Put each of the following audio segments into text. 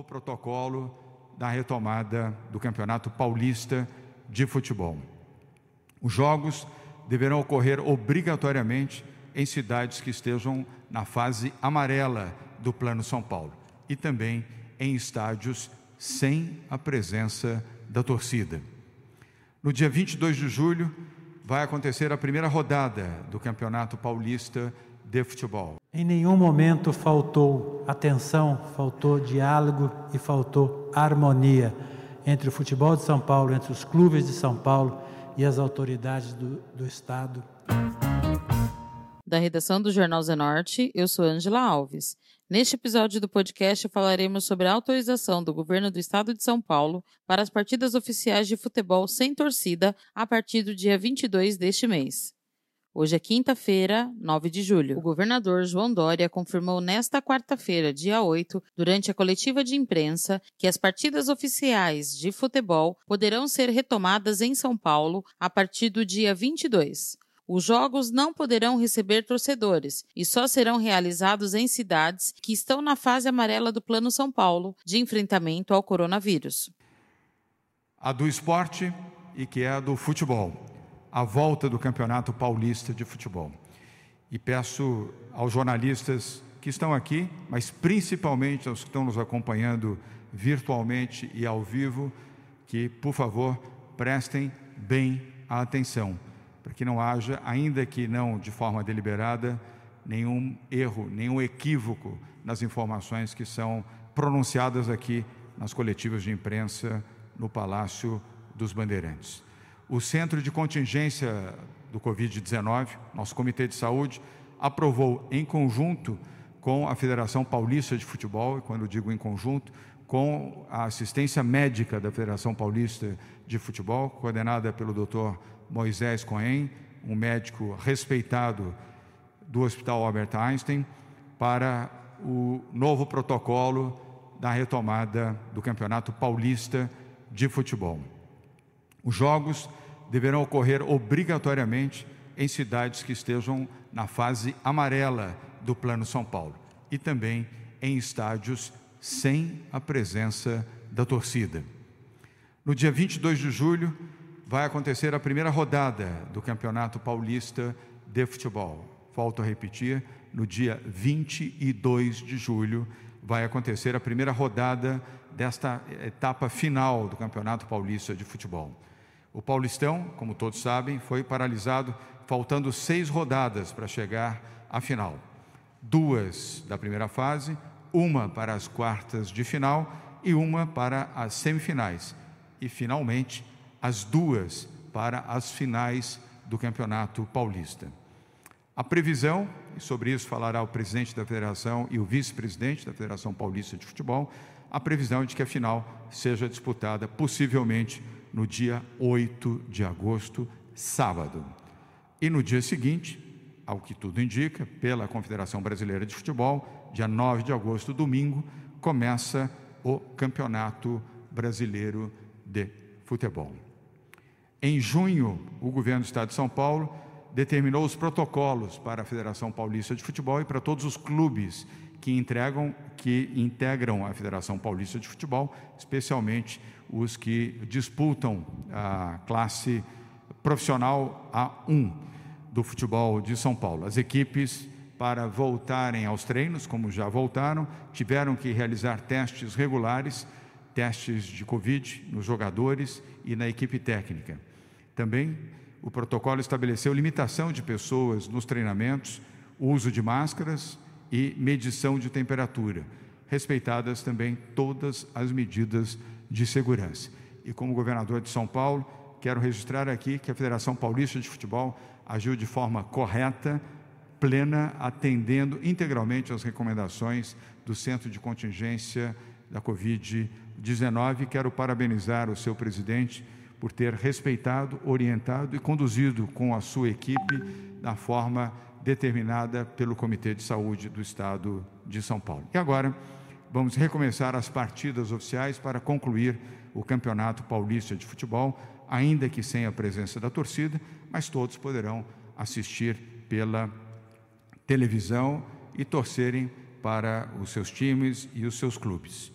novo protocolo da retomada do Campeonato Paulista de Futebol. Os jogos deverão ocorrer obrigatoriamente em cidades que estejam na fase amarela do Plano São Paulo e também em estádios sem a presença da torcida. No dia 22 de julho, vai acontecer a primeira rodada do Campeonato Paulista de Futebol. Em nenhum momento faltou atenção, faltou diálogo e faltou harmonia entre o futebol de São Paulo, entre os clubes de São Paulo e as autoridades do, do Estado. Da redação do Jornal Zenorte, eu sou Angela Alves. Neste episódio do podcast falaremos sobre a autorização do governo do estado de São Paulo para as partidas oficiais de futebol sem torcida a partir do dia 22 deste mês. Hoje é quinta-feira, 9 de julho. O governador João Dória confirmou nesta quarta-feira, dia 8, durante a coletiva de imprensa, que as partidas oficiais de futebol poderão ser retomadas em São Paulo a partir do dia 22. Os jogos não poderão receber torcedores e só serão realizados em cidades que estão na fase amarela do Plano São Paulo de enfrentamento ao coronavírus. A do esporte e que é a do futebol a volta do Campeonato Paulista de Futebol. E peço aos jornalistas que estão aqui, mas principalmente aos que estão nos acompanhando virtualmente e ao vivo, que, por favor, prestem bem a atenção, para que não haja, ainda que não de forma deliberada, nenhum erro, nenhum equívoco nas informações que são pronunciadas aqui nas coletivas de imprensa no Palácio dos Bandeirantes. O Centro de Contingência do Covid-19, nosso Comitê de Saúde, aprovou em conjunto com a Federação Paulista de Futebol, e quando digo em conjunto, com a assistência médica da Federação Paulista de Futebol, coordenada pelo Dr. Moisés Cohen, um médico respeitado do Hospital Albert Einstein, para o novo protocolo da retomada do Campeonato Paulista de Futebol. Os jogos deverão ocorrer obrigatoriamente em cidades que estejam na fase amarela do Plano São Paulo e também em estádios sem a presença da torcida. No dia 22 de julho, vai acontecer a primeira rodada do Campeonato Paulista de Futebol. Volto a repetir, no dia 22 de julho, vai acontecer a primeira rodada desta etapa final do Campeonato Paulista de Futebol. O Paulistão, como todos sabem, foi paralisado, faltando seis rodadas para chegar à final. Duas da primeira fase, uma para as quartas de final e uma para as semifinais. E, finalmente, as duas para as finais do Campeonato Paulista. A previsão, e sobre isso falará o presidente da federação e o vice-presidente da Federação Paulista de Futebol, a previsão é de que a final seja disputada possivelmente no dia 8 de agosto, sábado. E no dia seguinte, ao que tudo indica, pela Confederação Brasileira de Futebol, dia 9 de agosto, domingo, começa o Campeonato Brasileiro de Futebol. Em junho, o governo do Estado de São Paulo determinou os protocolos para a Federação Paulista de Futebol e para todos os clubes que entregam, que integram a Federação Paulista de Futebol, especialmente os que disputam a classe profissional A1 do futebol de São Paulo. As equipes, para voltarem aos treinos, como já voltaram, tiveram que realizar testes regulares, testes de Covid nos jogadores e na equipe técnica. Também o protocolo estabeleceu limitação de pessoas nos treinamentos, uso de máscaras e medição de temperatura, respeitadas também todas as medidas de segurança. E como governador de São Paulo, quero registrar aqui que a Federação Paulista de Futebol agiu de forma correta, plena, atendendo integralmente às recomendações do Centro de Contingência da Covid-19. Quero parabenizar o seu presidente por ter respeitado, orientado e conduzido com a sua equipe da forma determinada pelo Comitê de Saúde do Estado de São Paulo. E agora vamos recomeçar as partidas oficiais para concluir o Campeonato Paulista de Futebol, ainda que sem a presença da torcida, mas todos poderão assistir pela televisão e torcerem para os seus times e os seus clubes.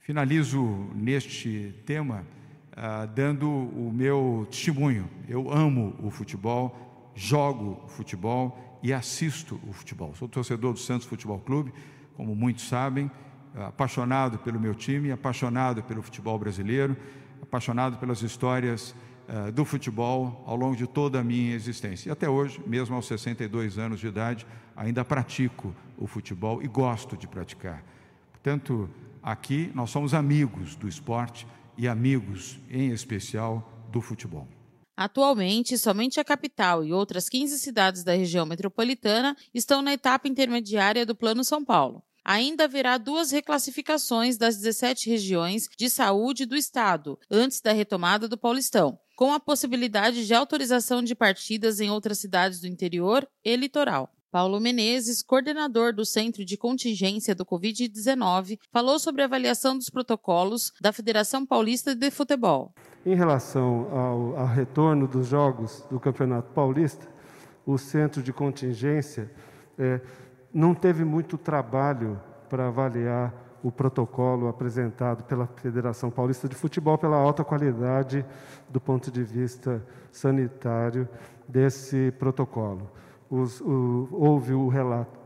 Finalizo neste tema ah, dando o meu testemunho. Eu amo o futebol, jogo futebol e assisto o futebol. Sou torcedor do Santos Futebol Clube, como muitos sabem, apaixonado pelo meu time, apaixonado pelo futebol brasileiro, apaixonado pelas histórias uh, do futebol ao longo de toda a minha existência. E até hoje, mesmo aos 62 anos de idade, ainda pratico o futebol e gosto de praticar. Portanto, aqui nós somos amigos do esporte e amigos, em especial, do futebol. Atualmente, somente a capital e outras 15 cidades da região metropolitana estão na etapa intermediária do Plano São Paulo. Ainda haverá duas reclassificações das 17 regiões de saúde do estado, antes da retomada do Paulistão, com a possibilidade de autorização de partidas em outras cidades do interior e litoral. Paulo Menezes, coordenador do Centro de Contingência do Covid-19, falou sobre a avaliação dos protocolos da Federação Paulista de Futebol. Em relação ao, ao retorno dos jogos do Campeonato Paulista, o Centro de Contingência é, não teve muito trabalho para avaliar o protocolo apresentado pela Federação Paulista de Futebol pela alta qualidade do ponto de vista sanitário desse protocolo. Os, o, houve o relato,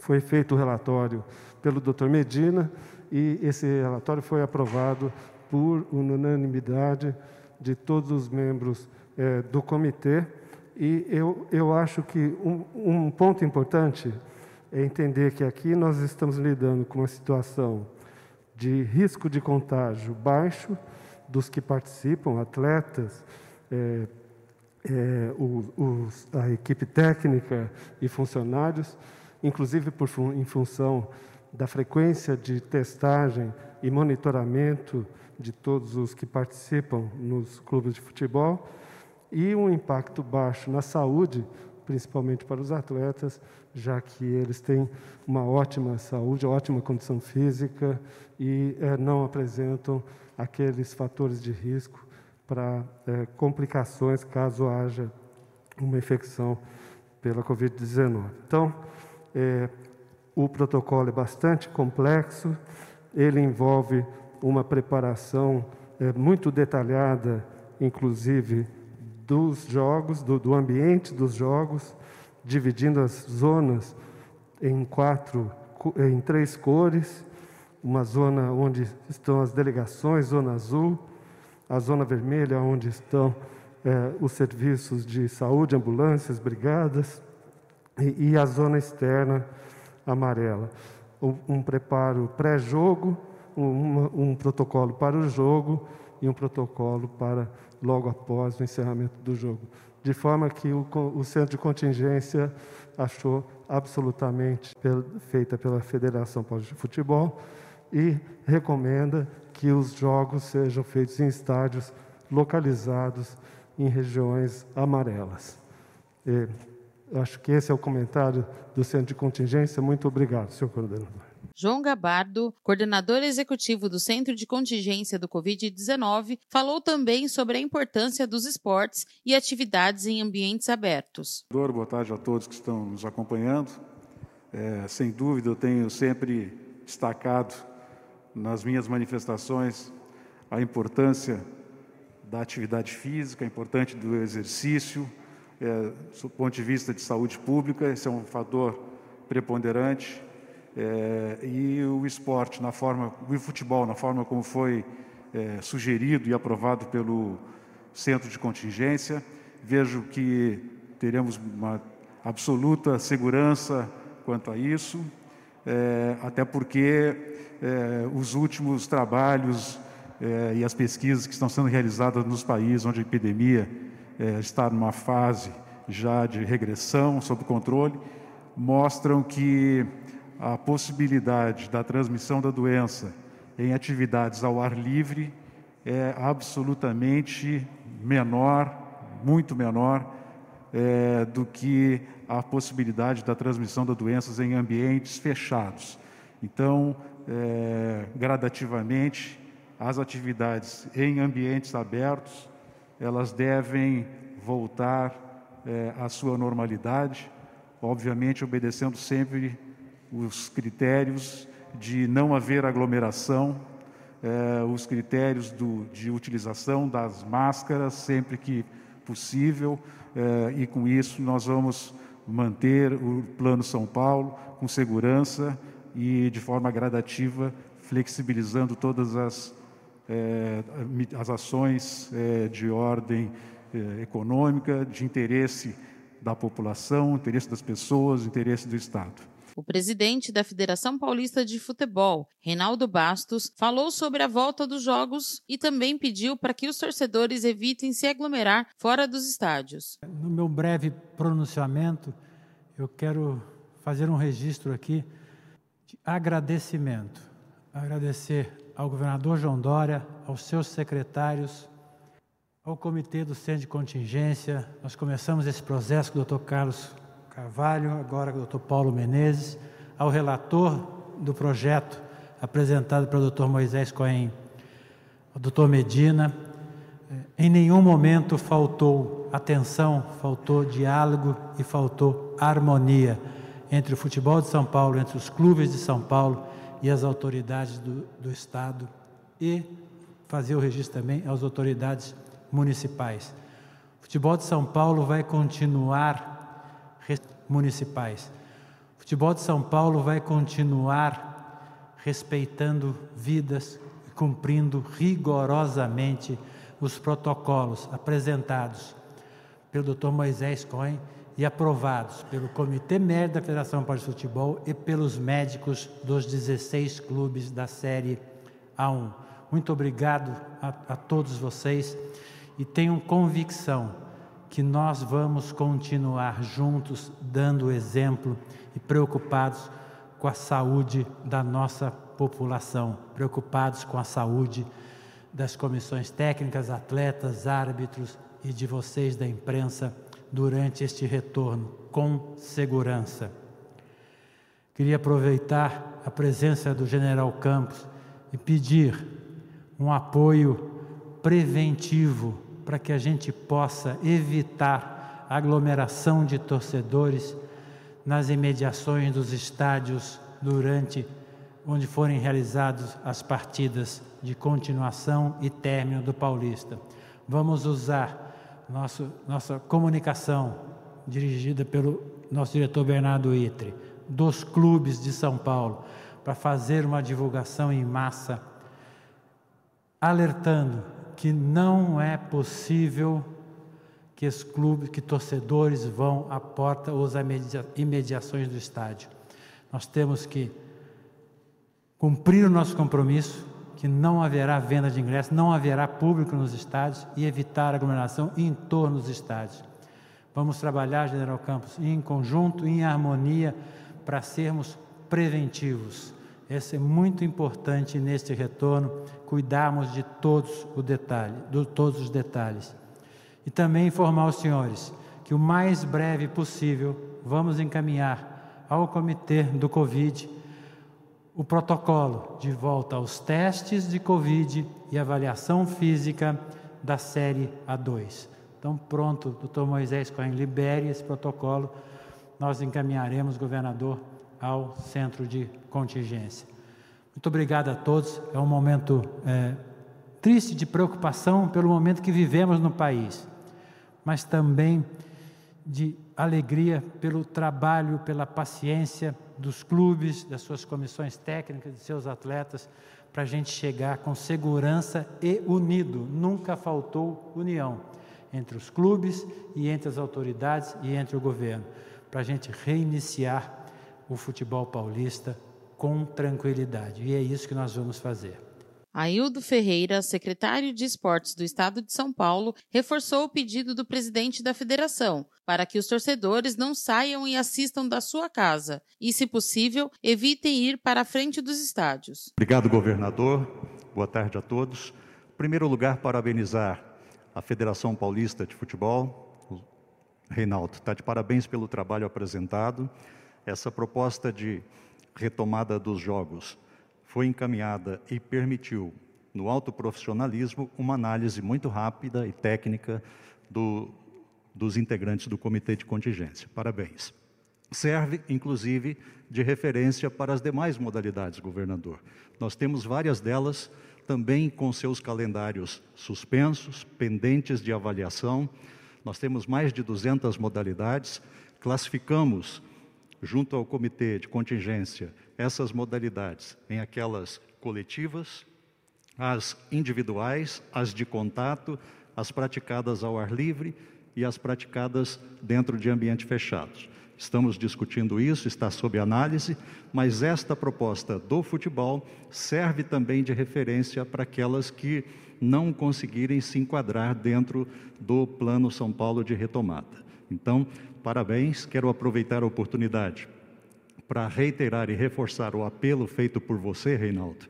foi feito o relatório pelo Dr. Medina e esse relatório foi aprovado por unanimidade de todos os membros é, do comitê. E eu, eu acho que um, um ponto importante é entender que aqui nós estamos lidando com uma situação de risco de contágio baixo dos que participam, atletas, é, é, os, a equipe técnica e funcionários, inclusive por, em função da frequência de testagem e monitoramento de todos os que participam nos clubes de futebol, e um impacto baixo na saúde, principalmente para os atletas, já que eles têm uma ótima saúde, ótima condição física e é, não apresentam aqueles fatores de risco para é, complicações caso haja uma infecção pela Covid-19. Então, é, o protocolo é bastante complexo, ele envolve uma preparação é, muito detalhada, inclusive dos jogos, do, do ambiente dos jogos, dividindo as zonas em quatro, em três cores, uma zona onde estão as delegações, zona azul, a zona vermelha onde estão é, os serviços de saúde, ambulâncias, brigadas, e, e a zona externa amarela. Um, um preparo pré-jogo, um, um protocolo para o jogo e um protocolo para logo após o encerramento do jogo. De forma que o, o centro de contingência achou absolutamente feita pela Federação Paulista de Futebol e recomenda que os jogos sejam feitos em estádios localizados em regiões amarelas. E, acho que esse é o comentário do Centro de Contingência. Muito obrigado, senhor coordenador. João Gabardo, coordenador executivo do Centro de Contingência do Covid-19, falou também sobre a importância dos esportes e atividades em ambientes abertos. Boa tarde a todos que estão nos acompanhando. É, sem dúvida, eu tenho sempre destacado nas minhas manifestações a importância da atividade física, a importância do exercício, é, do ponto de vista de saúde pública, esse é um fator preponderante é, e o esporte, na forma, o futebol, na forma como foi é, sugerido e aprovado pelo centro de contingência, vejo que teremos uma absoluta segurança quanto a isso, é, até porque é, os últimos trabalhos é, e as pesquisas que estão sendo realizadas nos países onde a epidemia é, estar numa fase já de regressão sob controle, mostram que a possibilidade da transmissão da doença em atividades ao ar livre é absolutamente menor, muito menor é, do que a possibilidade da transmissão das doenças em ambientes fechados. Então, é, gradativamente, as atividades em ambientes abertos, elas devem voltar é, à sua normalidade, obviamente obedecendo sempre os critérios de não haver aglomeração, é, os critérios do, de utilização das máscaras sempre que possível, é, e com isso nós vamos manter o Plano São Paulo com segurança e de forma gradativa, flexibilizando todas as, é, as ações de ordem econômica, de interesse da população, interesse das pessoas, interesse do Estado. O presidente da Federação Paulista de Futebol, Reinaldo Bastos, falou sobre a volta dos jogos e também pediu para que os torcedores evitem se aglomerar fora dos estádios. No meu breve pronunciamento, eu quero fazer um registro aqui de agradecimento. Agradecer ao governador João Dória, aos seus secretários, ao comitê do centro de contingência. Nós começamos esse processo com o Dr. Carlos Carvalho, agora o Dr. Paulo Menezes, ao relator do projeto apresentado pelo Dr. Moisés Cohen, ao Dr. Medina. Eh, em nenhum momento faltou atenção, faltou diálogo e faltou harmonia entre o futebol de São Paulo, entre os clubes de São Paulo e as autoridades do, do Estado e fazer o registro também às autoridades municipais. O futebol de São Paulo vai continuar municipais. O futebol de São Paulo vai continuar respeitando vidas cumprindo rigorosamente os protocolos apresentados pelo Dr. Moisés Cohen e aprovados pelo Comitê Médico da Federação Paulista de Futebol e pelos médicos dos 16 clubes da Série A1. Muito obrigado a, a todos vocês e tenham convicção que nós vamos continuar juntos dando exemplo e preocupados com a saúde da nossa população, preocupados com a saúde das comissões técnicas, atletas, árbitros e de vocês da imprensa durante este retorno com segurança. Queria aproveitar a presença do General Campos e pedir um apoio preventivo para que a gente possa evitar aglomeração de torcedores nas imediações dos estádios durante onde forem realizadas as partidas de continuação e término do Paulista. Vamos usar nosso, nossa comunicação dirigida pelo nosso diretor Bernardo Itre, dos clubes de São Paulo, para fazer uma divulgação em massa, alertando que não é possível que os clubes, que torcedores vão à porta ou às imediações do estádio. Nós temos que cumprir o nosso compromisso, que não haverá venda de ingressos, não haverá público nos estádios e evitar aglomeração em torno dos estádios. Vamos trabalhar, General Campos, em conjunto, em harmonia, para sermos preventivos. Esse é muito importante neste retorno, cuidarmos de todos, o detalhe, de todos os detalhes. E também informar os senhores que o mais breve possível vamos encaminhar ao comitê do Covid o protocolo de volta aos testes de Covid e avaliação física da série A2. Então, pronto, doutor Moisés Cohen, libere esse protocolo, nós encaminharemos, governador, ao centro de contingência. Muito obrigado a todos. É um momento é, triste de preocupação pelo momento que vivemos no país, mas também de alegria pelo trabalho, pela paciência dos clubes, das suas comissões técnicas, de seus atletas, para a gente chegar com segurança e unido. Nunca faltou união entre os clubes e entre as autoridades e entre o governo, para a gente reiniciar o futebol paulista com tranquilidade. E é isso que nós vamos fazer. Aildo Ferreira, secretário de Esportes do Estado de São Paulo, reforçou o pedido do presidente da federação para que os torcedores não saiam e assistam da sua casa e, se possível, evitem ir para a frente dos estádios. Obrigado, governador. Boa tarde a todos. Em primeiro lugar, parabenizar a Federação Paulista de Futebol. O Reinaldo, está de parabéns pelo trabalho apresentado. Essa proposta de retomada dos jogos foi encaminhada e permitiu, no alto profissionalismo, uma análise muito rápida e técnica do, dos integrantes do comitê de contingência. Parabéns. Serve, inclusive, de referência para as demais modalidades, governador. Nós temos várias delas também com seus calendários suspensos, pendentes de avaliação. Nós temos mais de 200 modalidades, classificamos junto ao comitê de contingência, essas modalidades em aquelas coletivas, as individuais, as de contato, as praticadas ao ar livre e as praticadas dentro de ambiente fechados. Estamos discutindo isso, está sob análise, mas esta proposta do futebol serve também de referência para aquelas que não conseguirem se enquadrar dentro do Plano São Paulo de retomada. Então, parabéns, quero aproveitar a oportunidade para reiterar e reforçar o apelo feito por você, Reinaldo,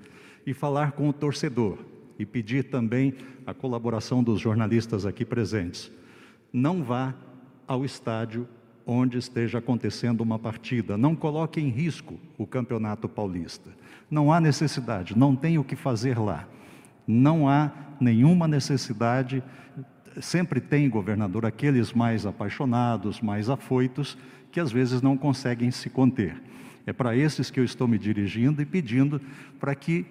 e falar com o torcedor e pedir também a colaboração dos jornalistas aqui presentes. Não vá ao estádio onde esteja acontecendo uma partida, não coloque em risco o Campeonato Paulista. Não há necessidade, não tem o que fazer lá. Não há nenhuma necessidade sempre tem, governador, aqueles mais apaixonados, mais afoitos, que às vezes não conseguem se conter. É para esses que eu estou me dirigindo e pedindo para que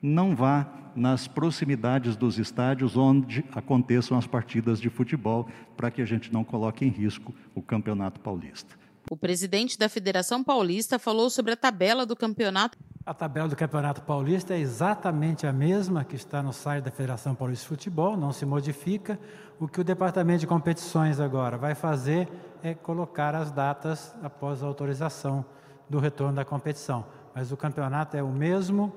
não vá nas proximidades dos estádios onde aconteçam as partidas de futebol, para que a gente não coloque em risco o Campeonato Paulista. O presidente da Federação Paulista falou sobre a tabela do campeonato. A tabela do Campeonato Paulista é exatamente a mesma que está no site da Federação Paulista de Futebol, não se modifica. O que o Departamento de Competições agora vai fazer é colocar as datas após a autorização do retorno da competição. Mas o campeonato é o mesmo,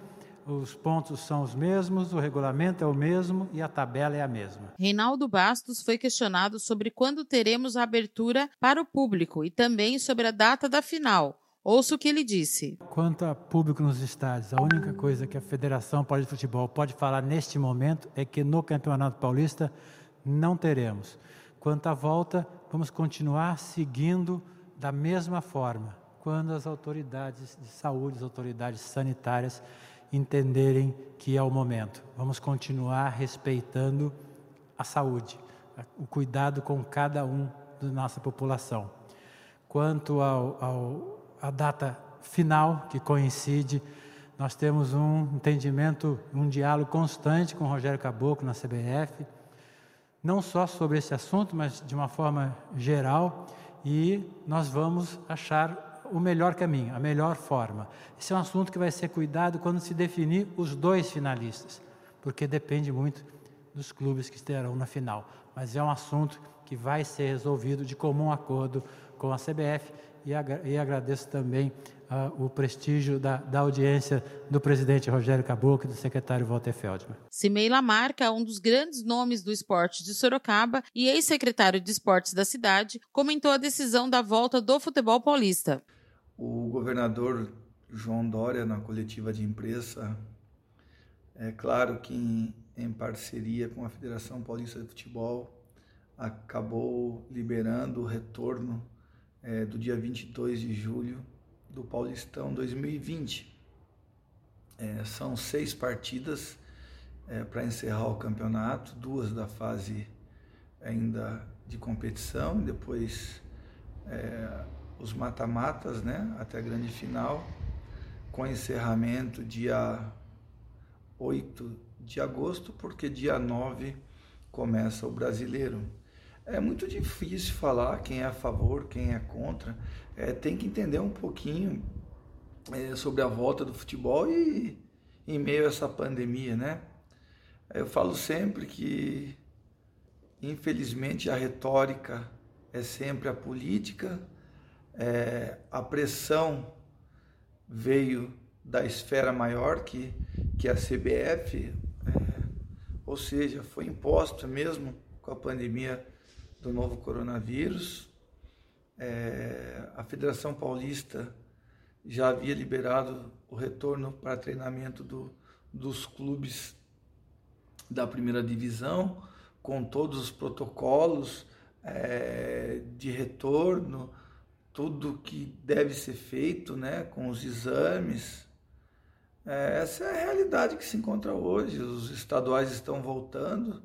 os pontos são os mesmos, o regulamento é o mesmo e a tabela é a mesma. Reinaldo Bastos foi questionado sobre quando teremos a abertura para o público e também sobre a data da final. Ouça o que ele disse. Quanto a público nos estádios, a única coisa que a Federação de Futebol pode falar neste momento é que no Campeonato Paulista não teremos. Quanto à volta, vamos continuar seguindo da mesma forma, quando as autoridades de saúde, as autoridades sanitárias entenderem que é o momento. Vamos continuar respeitando a saúde, o cuidado com cada um da nossa população. Quanto ao, ao a data final que coincide, nós temos um entendimento, um diálogo constante com o Rogério Caboclo na CBF, não só sobre esse assunto, mas de uma forma geral, e nós vamos achar o melhor caminho, a melhor forma. Esse é um assunto que vai ser cuidado quando se definir os dois finalistas, porque depende muito dos clubes que estarão na final. Mas é um assunto que vai ser resolvido de comum acordo com a CBF e, e agradeço também uh, o prestígio da, da, audiência do presidente Rogério Caboclo e do secretário Walter Feldman. Cimei Lamarca, um dos grandes nomes do esporte de Sorocaba e ex-secretário de esportes da cidade, comentou a decisão da volta do futebol paulista. O governador João Dória, na coletiva de imprensa, é claro que em, em parceria com a Federação Paulista de Futebol, acabou liberando o retorno é, do dia 22 de julho do Paulistão 2020. É, são seis partidas é, para encerrar o campeonato, duas da fase ainda de competição, depois é, os mata-matas, né, até a grande final, com encerramento dia 8 de agosto, porque dia 9 começa o brasileiro. É muito difícil falar quem é a favor, quem é contra. É, tem que entender um pouquinho é, sobre a volta do futebol e em meio a essa pandemia, né? Eu falo sempre que, infelizmente, a retórica é sempre a política, é, a pressão veio da esfera maior que, que a CBF, é, ou seja, foi imposta mesmo com a pandemia do novo coronavírus. É, a Federação Paulista já havia liberado o retorno para treinamento do, dos clubes da primeira divisão, com todos os protocolos é, de retorno, tudo que deve ser feito, né, com os exames. É, essa é a realidade que se encontra hoje. Os estaduais estão voltando,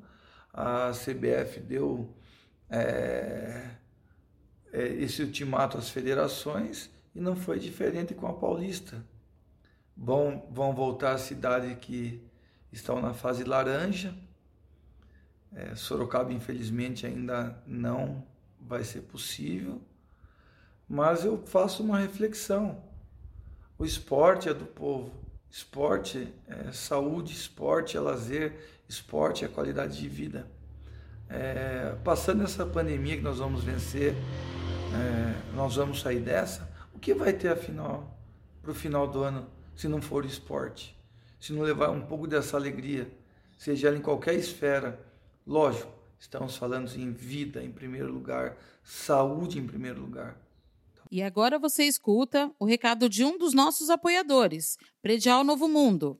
a CBF deu é, é, esse ultimato às federações e não foi diferente com a Paulista. Vão, vão voltar às cidades que estão na fase laranja. É, Sorocaba, infelizmente, ainda não vai ser possível. Mas eu faço uma reflexão. O esporte é do povo. Esporte é saúde, esporte é lazer, esporte é qualidade de vida. É, passando essa pandemia que nós vamos vencer, é, nós vamos sair dessa. O que vai ter afinal para o final do ano se não for esporte? Se não levar um pouco dessa alegria, seja ela em qualquer esfera. Lógico, estamos falando em vida em primeiro lugar, saúde em primeiro lugar. E agora você escuta o recado de um dos nossos apoiadores, Predial Novo Mundo.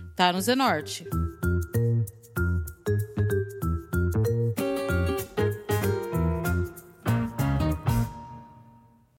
tá no Zenorte.